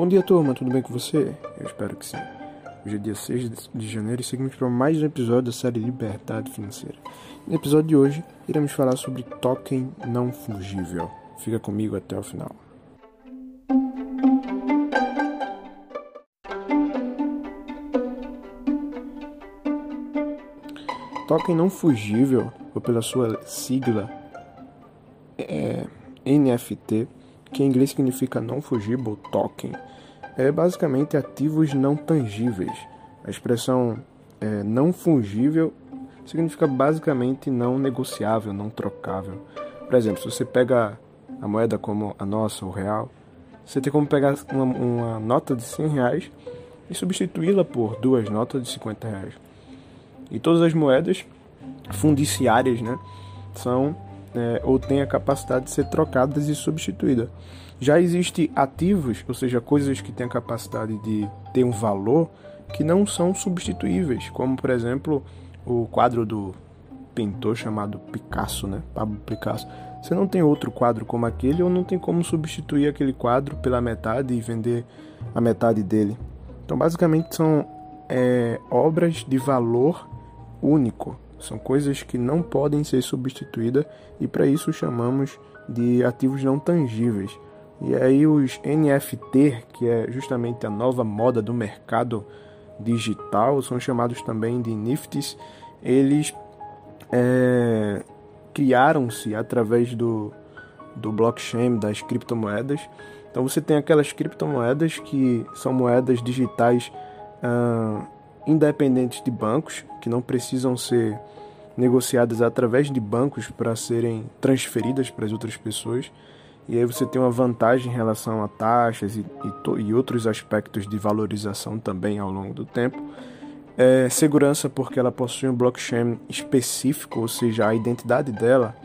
Bom dia, turma, tudo bem com você? Eu espero que sim. Hoje é dia 6 de janeiro e seguimos para mais um episódio da série Liberdade Financeira. No episódio de hoje, iremos falar sobre token não fungível. Fica comigo até o final. Token não fungível, ou pela sua sigla é, NFT, que em inglês significa non-fungible token, é basicamente ativos não tangíveis. A expressão é, não fungível significa basicamente não negociável, não trocável. Por exemplo, se você pega a moeda como a nossa, o real, você tem como pegar uma, uma nota de 100 reais e substituí-la por duas notas de 50 reais. E todas as moedas fundiciárias né, são é, ou têm a capacidade de ser trocadas e substituídas. Já existem ativos, ou seja, coisas que têm a capacidade de ter um valor que não são substituíveis, como por exemplo o quadro do pintor chamado Picasso, né? Pablo Picasso. Você não tem outro quadro como aquele ou não tem como substituir aquele quadro pela metade e vender a metade dele. Então, basicamente, são é, obras de valor único. São coisas que não podem ser substituídas e para isso chamamos de ativos não tangíveis. E aí os NFT, que é justamente a nova moda do mercado digital, são chamados também de NFTs, eles é, criaram-se através do, do blockchain, das criptomoedas. Então você tem aquelas criptomoedas que são moedas digitais independentes de bancos, que não precisam ser negociadas através de bancos para serem transferidas para as outras pessoas. E aí você tem uma vantagem em relação a taxas e, e, e outros aspectos de valorização também ao longo do tempo. É, segurança porque ela possui um blockchain específico, ou seja, a identidade dela,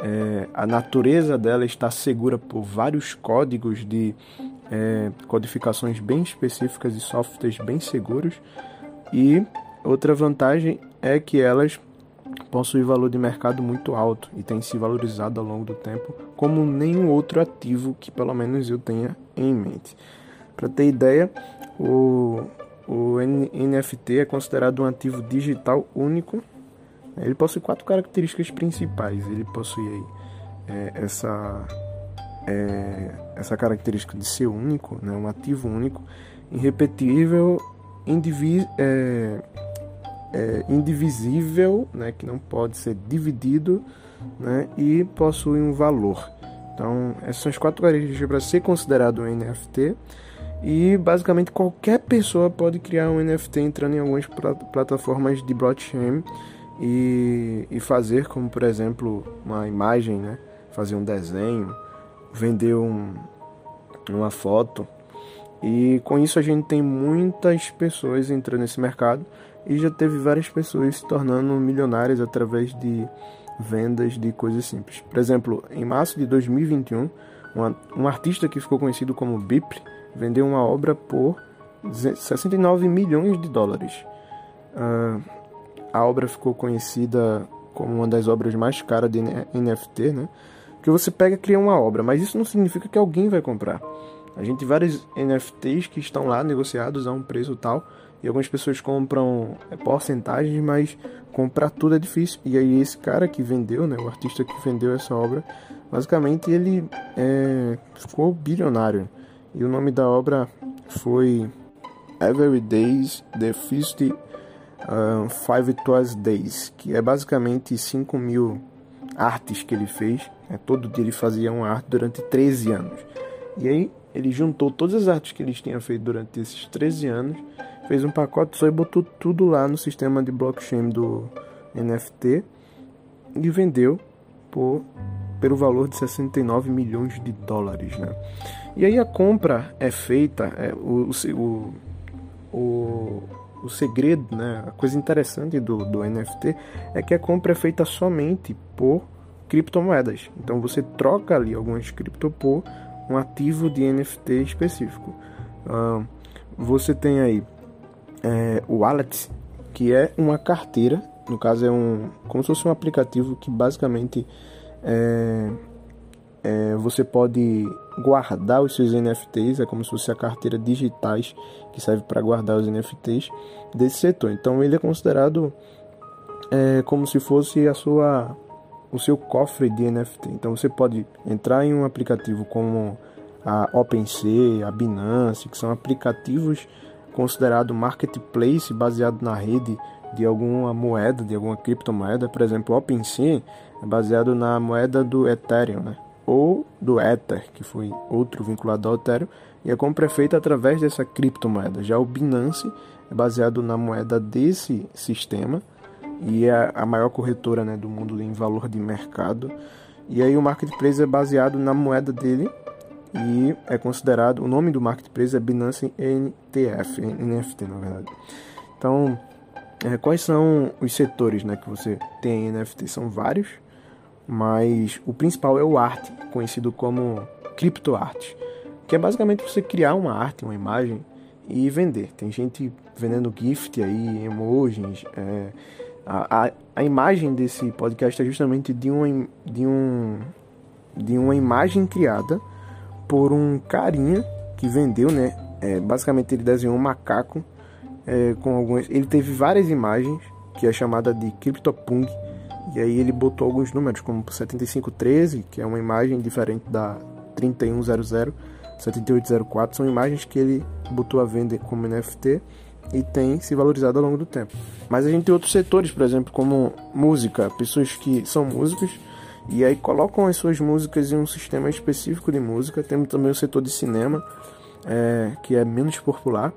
é, a natureza dela está segura por vários códigos de é, codificações bem específicas e softwares bem seguros. E outra vantagem é que elas possui valor de mercado muito alto e tem se valorizado ao longo do tempo como nenhum outro ativo que pelo menos eu tenha em mente. Para ter ideia, o, o NFT é considerado um ativo digital único. Ele possui quatro características principais. Ele possui é, essa, é, essa característica de ser único, né, um ativo único, irrepetível, indivíduo. É, é, indivisível, né, que não pode ser dividido, né, e possui um valor. Então, essas são as quatro características para ser considerado um NFT. E basicamente qualquer pessoa pode criar um NFT entrando em algumas plataformas de blockchain e, e fazer, como por exemplo, uma imagem, né, fazer um desenho, vender um, uma foto. E com isso a gente tem muitas pessoas entrando nesse mercado e já teve várias pessoas se tornando milionárias através de vendas de coisas simples. Por exemplo, em março de 2021, uma, um artista que ficou conhecido como Bip vendeu uma obra por 69 milhões de dólares. Uh, a obra ficou conhecida como uma das obras mais caras de NFT, né? Que você pega e cria uma obra, mas isso não significa que alguém vai comprar. A gente tem vários NFTs que estão lá negociados a um preço tal, e algumas pessoas compram é, porcentagens, mas comprar tudo é difícil. E aí esse cara que vendeu, né, o artista que vendeu essa obra, basicamente ele é, ficou bilionário. E o nome da obra foi Every Days The Feast uh, Five Twice Days, que é basicamente 5 mil artes que ele fez. Né, todo dia ele fazia uma arte durante 13 anos. E aí ele juntou todas as artes que ele tinha feito durante esses 13 anos fez um pacote só e botou tudo lá no sistema de blockchain do NFT e vendeu por pelo valor de 69 milhões de dólares, né? E aí a compra é feita, é, o, o, o, o segredo, né? A coisa interessante do, do NFT é que a compra é feita somente por criptomoedas. Então você troca ali algumas cripto por um ativo de NFT específico. Uh, você tem aí é, o Wallet, que é uma carteira, no caso é um como se fosse um aplicativo que basicamente é, é, você pode guardar os seus NFTs, é como se fosse a carteira digitais que serve para guardar os NFTs desse setor. Então ele é considerado é, como se fosse a sua o seu cofre de NFT. Então você pode entrar em um aplicativo como a OpenSea, a Binance, que são aplicativos considerados marketplace baseado na rede de alguma moeda, de alguma criptomoeda. Por exemplo, OpenSea é baseado na moeda do Ethereum, né? ou do Ether, que foi outro vinculado ao Ethereum, e é compra é feita através dessa criptomoeda. Já o Binance é baseado na moeda desse sistema e é a maior corretora né, do mundo em valor de mercado. E aí o marketplace é baseado na moeda dele e é considerado o nome do marketplace é Binance NTF, NFT na verdade. Então, é, quais são os setores né, que você tem em NFT? São vários, mas o principal é o arte, conhecido como criptoarte, que é basicamente você criar uma arte, uma imagem e vender. Tem gente vendendo gift aí, emojis, é, a, a, a imagem desse podcast é justamente de uma, de, um, de uma imagem criada por um carinha que vendeu, né? É, basicamente ele desenhou um macaco é, com algumas. Ele teve várias imagens que é chamada de CryptoPunk e aí ele botou alguns números como 7513, que é uma imagem diferente da 3100, 7804, são imagens que ele botou a vender como NFT e tem se valorizado ao longo do tempo. Mas a gente tem outros setores, por exemplo, como música, pessoas que são músicos e aí colocam as suas músicas em um sistema específico de música. Temos também o setor de cinema, é, que é menos popular,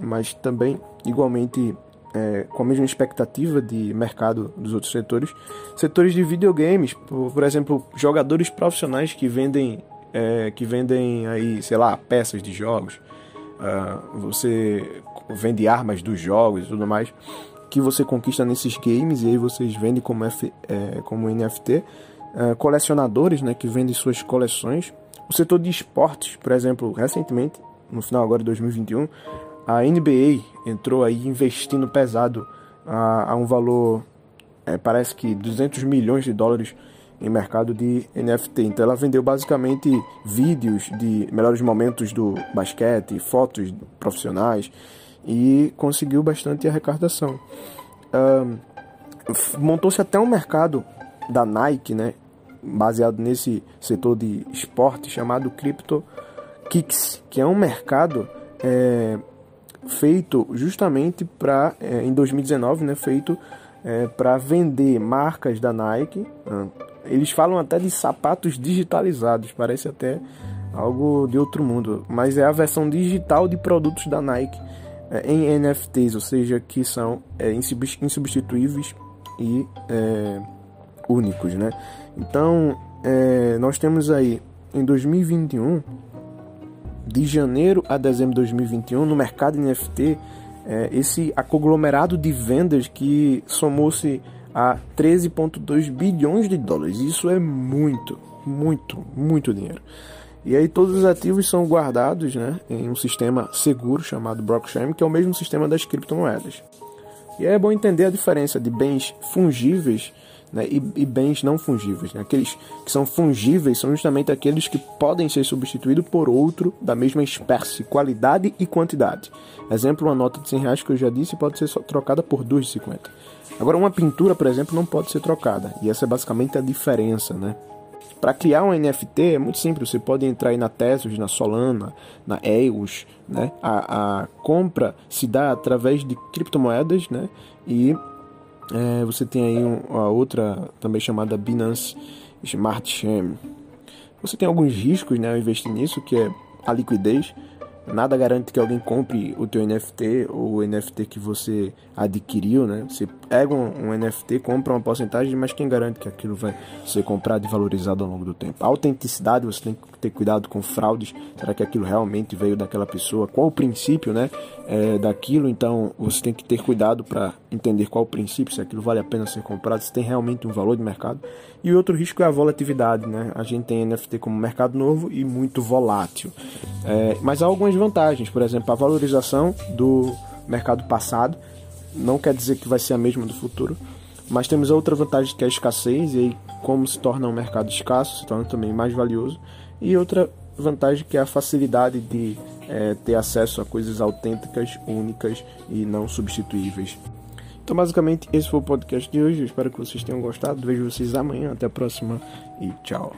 mas também igualmente é, com a mesma expectativa de mercado dos outros setores. Setores de videogames, por, por exemplo, jogadores profissionais que vendem, é, que vendem aí, sei lá, peças de jogos. Uh, você vende armas dos jogos e tudo mais que você conquista nesses games e aí vocês vendem como, F, é, como NFT. Uh, colecionadores né, que vendem suas coleções. O setor de esportes, por exemplo, recentemente, no final agora de 2021, a NBA entrou aí investindo pesado a, a um valor, é, parece que 200 milhões de dólares em mercado de NFT. Então ela vendeu basicamente vídeos de melhores momentos do basquete, fotos profissionais e conseguiu bastante arrecadação. Um, Montou-se até um mercado da Nike, né, baseado nesse setor de esporte chamado Crypto Kicks, que é um mercado é, feito justamente para é, em 2019, né, feito é, para vender marcas da Nike. Eles falam até de sapatos digitalizados, parece até algo de outro mundo, mas é a versão digital de produtos da Nike em NFTs, ou seja, que são é, insubstituíveis e é, únicos, né? Então, é, nós temos aí em 2021 de janeiro a dezembro de 2021, no mercado NFT, é, esse conglomerado de vendas que somou-se a 13,2 bilhões de dólares. Isso é muito, muito, muito dinheiro. E aí todos os ativos são guardados né, em um sistema seguro chamado blockchain, que é o mesmo sistema das criptomoedas. E aí é bom entender a diferença de bens fungíveis né, e, e, bens não fungíveis. Né? Aqueles que são fungíveis são justamente aqueles que podem ser substituídos por outro da mesma espécie, qualidade e quantidade. Exemplo, uma nota de 100 reais que eu já disse pode ser trocada por duas de 50. Agora, uma pintura, por exemplo, não pode ser trocada. E essa é basicamente a diferença, né? Para criar um NFT é muito simples, você pode entrar aí na Tesos, na Solana, na EOS, né? A, a compra se dá através de criptomoedas, né? E é, você tem aí um, a outra também chamada Binance Smart Chain. Você tem alguns riscos né, ao investir nisso, que é a liquidez. Nada garante que alguém compre o teu NFT ou o NFT que você adquiriu, né? Você pega um, um, NFT, compra uma porcentagem, mas quem garante que aquilo vai ser comprado e valorizado ao longo do tempo? A autenticidade, você tem que ter cuidado com fraudes. Será que aquilo realmente veio daquela pessoa? Qual o princípio, né, é, daquilo? Então, você tem que ter cuidado para entender qual o princípio, se aquilo vale a pena ser comprado, se tem realmente um valor de mercado. E outro risco é a volatilidade, né? A gente tem NFT como mercado novo e muito volátil. É, mas há algumas algumas vantagens, por exemplo, a valorização do mercado passado, não quer dizer que vai ser a mesma do futuro, mas temos outra vantagem que é a escassez, e aí, como se torna um mercado escasso, se torna também mais valioso, e outra vantagem que é a facilidade de é, ter acesso a coisas autênticas, únicas e não substituíveis. Então, basicamente, esse foi o podcast de hoje. Eu espero que vocês tenham gostado. Vejo vocês amanhã. Até a próxima e tchau.